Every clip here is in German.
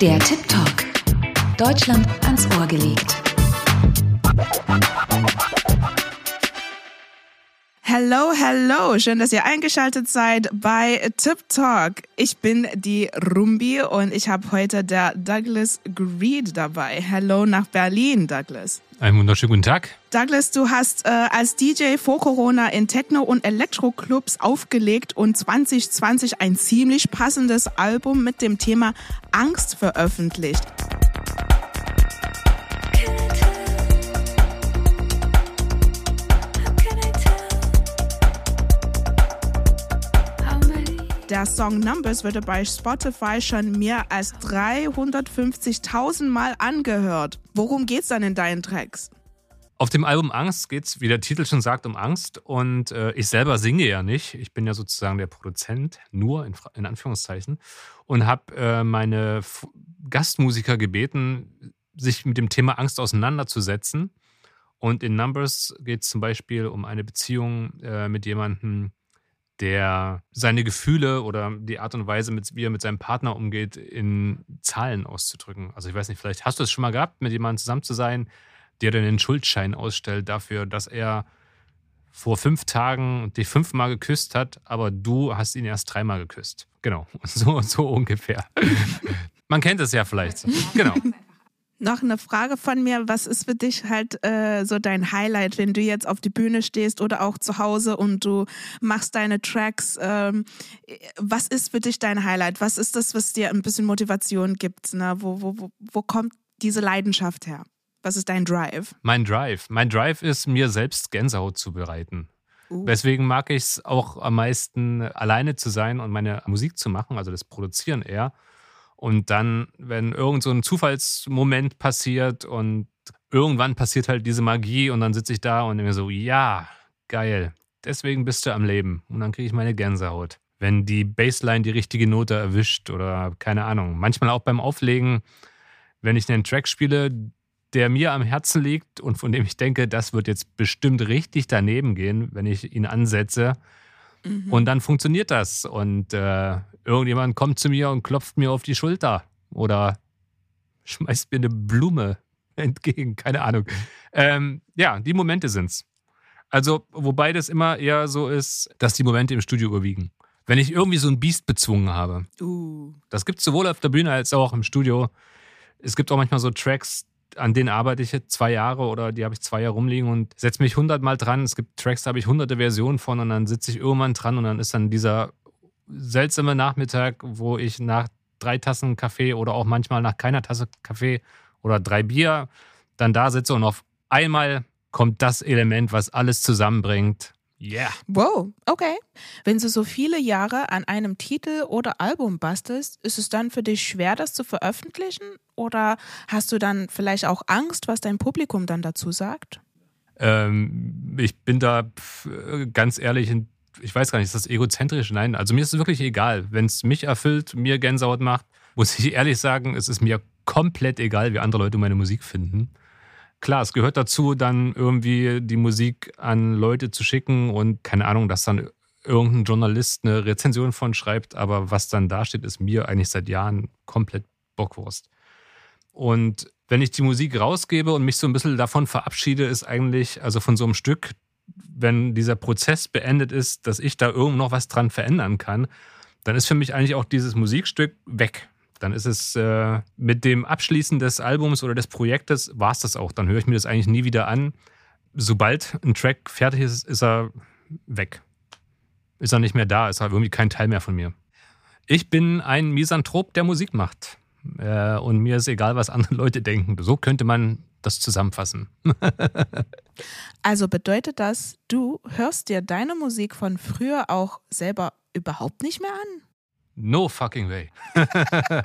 Der Tip Talk. Deutschland ans Ohr gelegt. Hello, hello. Schön, dass ihr eingeschaltet seid bei Tip Talk. Ich bin die Rumbi und ich habe heute der Douglas Greed dabei. Hello nach Berlin, Douglas. Einen wunderschönen guten Tag. Douglas, du hast äh, als DJ vor Corona in Techno- und Elektroclubs aufgelegt und 2020 ein ziemlich passendes Album mit dem Thema Angst veröffentlicht. Der Song Numbers wurde bei Spotify schon mehr als 350.000 Mal angehört. Worum geht's dann in deinen Tracks? Auf dem Album Angst geht es, wie der Titel schon sagt, um Angst. Und äh, ich selber singe ja nicht. Ich bin ja sozusagen der Produzent, nur in, in Anführungszeichen. Und habe äh, meine F Gastmusiker gebeten, sich mit dem Thema Angst auseinanderzusetzen. Und in Numbers geht es zum Beispiel um eine Beziehung äh, mit jemandem, der seine Gefühle oder die Art und Weise, mit, wie er mit seinem Partner umgeht, in Zahlen auszudrücken. Also ich weiß nicht, vielleicht hast du es schon mal gehabt, mit jemandem zusammen zu sein, der dann einen Schuldschein ausstellt dafür, dass er vor fünf Tagen dich fünfmal geküsst hat, aber du hast ihn erst dreimal geküsst. Genau, so, so ungefähr. Man kennt es ja vielleicht. Genau. Noch eine Frage von mir. Was ist für dich halt äh, so dein Highlight, wenn du jetzt auf die Bühne stehst oder auch zu Hause und du machst deine Tracks? Ähm, was ist für dich dein Highlight? Was ist das, was dir ein bisschen Motivation gibt? Ne? Wo, wo, wo, wo kommt diese Leidenschaft her? Was ist dein Drive? Mein Drive. Mein Drive ist, mir selbst Gänsehaut zu bereiten. Uh. Deswegen mag ich es auch am meisten, alleine zu sein und meine Musik zu machen, also das Produzieren eher und dann, wenn irgend so ein Zufallsmoment passiert und irgendwann passiert halt diese Magie und dann sitze ich da und mir so, ja, geil, deswegen bist du am Leben. Und dann kriege ich meine Gänsehaut. Wenn die Bassline die richtige Note erwischt oder keine Ahnung. Manchmal auch beim Auflegen, wenn ich einen Track spiele, der mir am Herzen liegt und von dem ich denke, das wird jetzt bestimmt richtig daneben gehen, wenn ich ihn ansetze. Mhm. Und dann funktioniert das. Und äh, irgendjemand kommt zu mir und klopft mir auf die Schulter oder schmeißt mir eine Blume entgegen, keine Ahnung. Ähm, ja, die Momente sind's. Also, wobei das immer eher so ist, dass die Momente im Studio überwiegen. Wenn ich irgendwie so ein Biest bezwungen habe. Uh. Das gibt es sowohl auf der Bühne als auch im Studio. Es gibt auch manchmal so Tracks, an denen arbeite ich zwei Jahre oder die habe ich zwei Jahre rumliegen und setze mich hundertmal dran. Es gibt Tracks, da habe ich hunderte Versionen von und dann sitze ich irgendwann dran und dann ist dann dieser seltsame Nachmittag, wo ich nach drei Tassen Kaffee oder auch manchmal nach keiner Tasse Kaffee oder drei Bier dann da sitze und auf einmal kommt das Element, was alles zusammenbringt. Yeah. Wow, okay. Wenn du so viele Jahre an einem Titel oder Album bastelst, ist es dann für dich schwer, das zu veröffentlichen? Oder hast du dann vielleicht auch Angst, was dein Publikum dann dazu sagt? Ähm, ich bin da ganz ehrlich ich weiß gar nicht, ist das egozentrisch? Nein, also mir ist es wirklich egal. Wenn es mich erfüllt, mir Gänsehaut macht, muss ich ehrlich sagen, es ist mir komplett egal, wie andere Leute meine Musik finden. Klar, es gehört dazu, dann irgendwie die Musik an Leute zu schicken und keine Ahnung, dass dann irgendein Journalist eine Rezension von schreibt, aber was dann da steht, ist mir eigentlich seit Jahren komplett Bockwurst. Und wenn ich die Musik rausgebe und mich so ein bisschen davon verabschiede, ist eigentlich, also von so einem Stück, wenn dieser Prozess beendet ist, dass ich da irgendwo noch was dran verändern kann, dann ist für mich eigentlich auch dieses Musikstück weg. Dann ist es äh, mit dem Abschließen des Albums oder des Projektes, war es das auch. Dann höre ich mir das eigentlich nie wieder an. Sobald ein Track fertig ist, ist er weg. Ist er nicht mehr da, ist er irgendwie kein Teil mehr von mir. Ich bin ein Misanthrop, der Musik macht. Äh, und mir ist egal, was andere Leute denken. So könnte man das zusammenfassen. also bedeutet das, du hörst dir deine Musik von früher auch selber überhaupt nicht mehr an? No fucking way.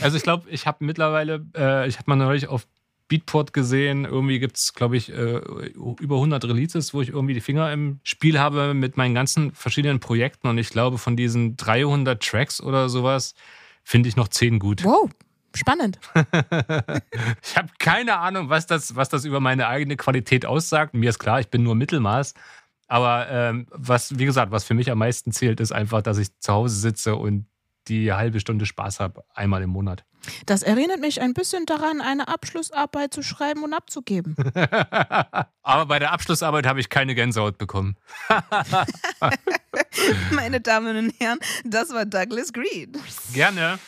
also ich glaube, ich habe mittlerweile, äh, ich habe mal neulich auf Beatport gesehen, irgendwie gibt es, glaube ich, äh, über 100 Releases, wo ich irgendwie die Finger im Spiel habe mit meinen ganzen verschiedenen Projekten und ich glaube, von diesen 300 Tracks oder sowas finde ich noch 10 gut. Wow, Spannend. ich habe keine Ahnung, was das, was das über meine eigene Qualität aussagt. Mir ist klar, ich bin nur Mittelmaß. Aber ähm, was, wie gesagt, was für mich am meisten zählt, ist einfach, dass ich zu Hause sitze und die halbe Stunde Spaß habe, einmal im Monat. Das erinnert mich ein bisschen daran, eine Abschlussarbeit zu schreiben und abzugeben. Aber bei der Abschlussarbeit habe ich keine Gänsehaut bekommen. Meine Damen und Herren, das war Douglas Green. Gerne.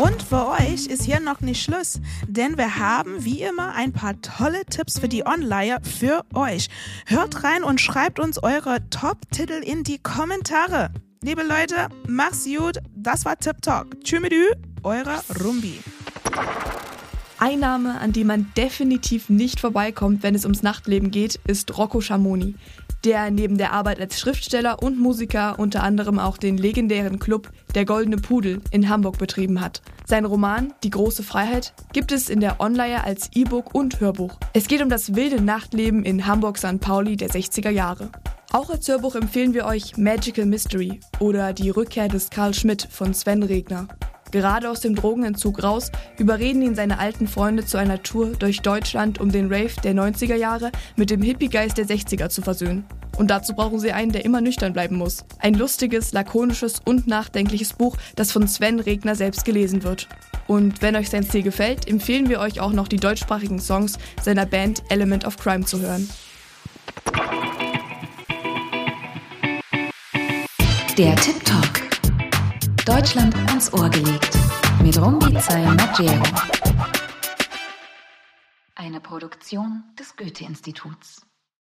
Und für euch ist hier noch nicht Schluss, denn wir haben wie immer ein paar tolle Tipps für die Online für euch. Hört rein und schreibt uns eure Top-Titel in die Kommentare. Liebe Leute, mach's gut. Das war Tip Talk. Tschüss, eure Rumbi. Einnahme, an die man definitiv nicht vorbeikommt, wenn es ums Nachtleben geht, ist Rocco Schamoni, der neben der Arbeit als Schriftsteller und Musiker unter anderem auch den legendären Club Der Goldene Pudel in Hamburg betrieben hat. Sein Roman Die große Freiheit gibt es in der Online als E-Book und Hörbuch. Es geht um das wilde Nachtleben in Hamburg St. Pauli der 60er Jahre. Auch als Hörbuch empfehlen wir euch Magical Mystery oder Die Rückkehr des Karl Schmidt von Sven Regner. Gerade aus dem Drogenentzug raus, überreden ihn seine alten Freunde zu einer Tour durch Deutschland, um den Rave der 90er Jahre mit dem Hippie-Geist der 60er zu versöhnen. Und dazu brauchen sie einen, der immer nüchtern bleiben muss. Ein lustiges, lakonisches und nachdenkliches Buch, das von Sven Regner selbst gelesen wird. Und wenn euch sein Stil gefällt, empfehlen wir euch auch noch die deutschsprachigen Songs seiner Band Element of Crime zu hören. Der Tip Talk. Deutschland ans Ohr gelegt. Mit Rumbi Maggero. Eine Produktion des Goethe-Instituts.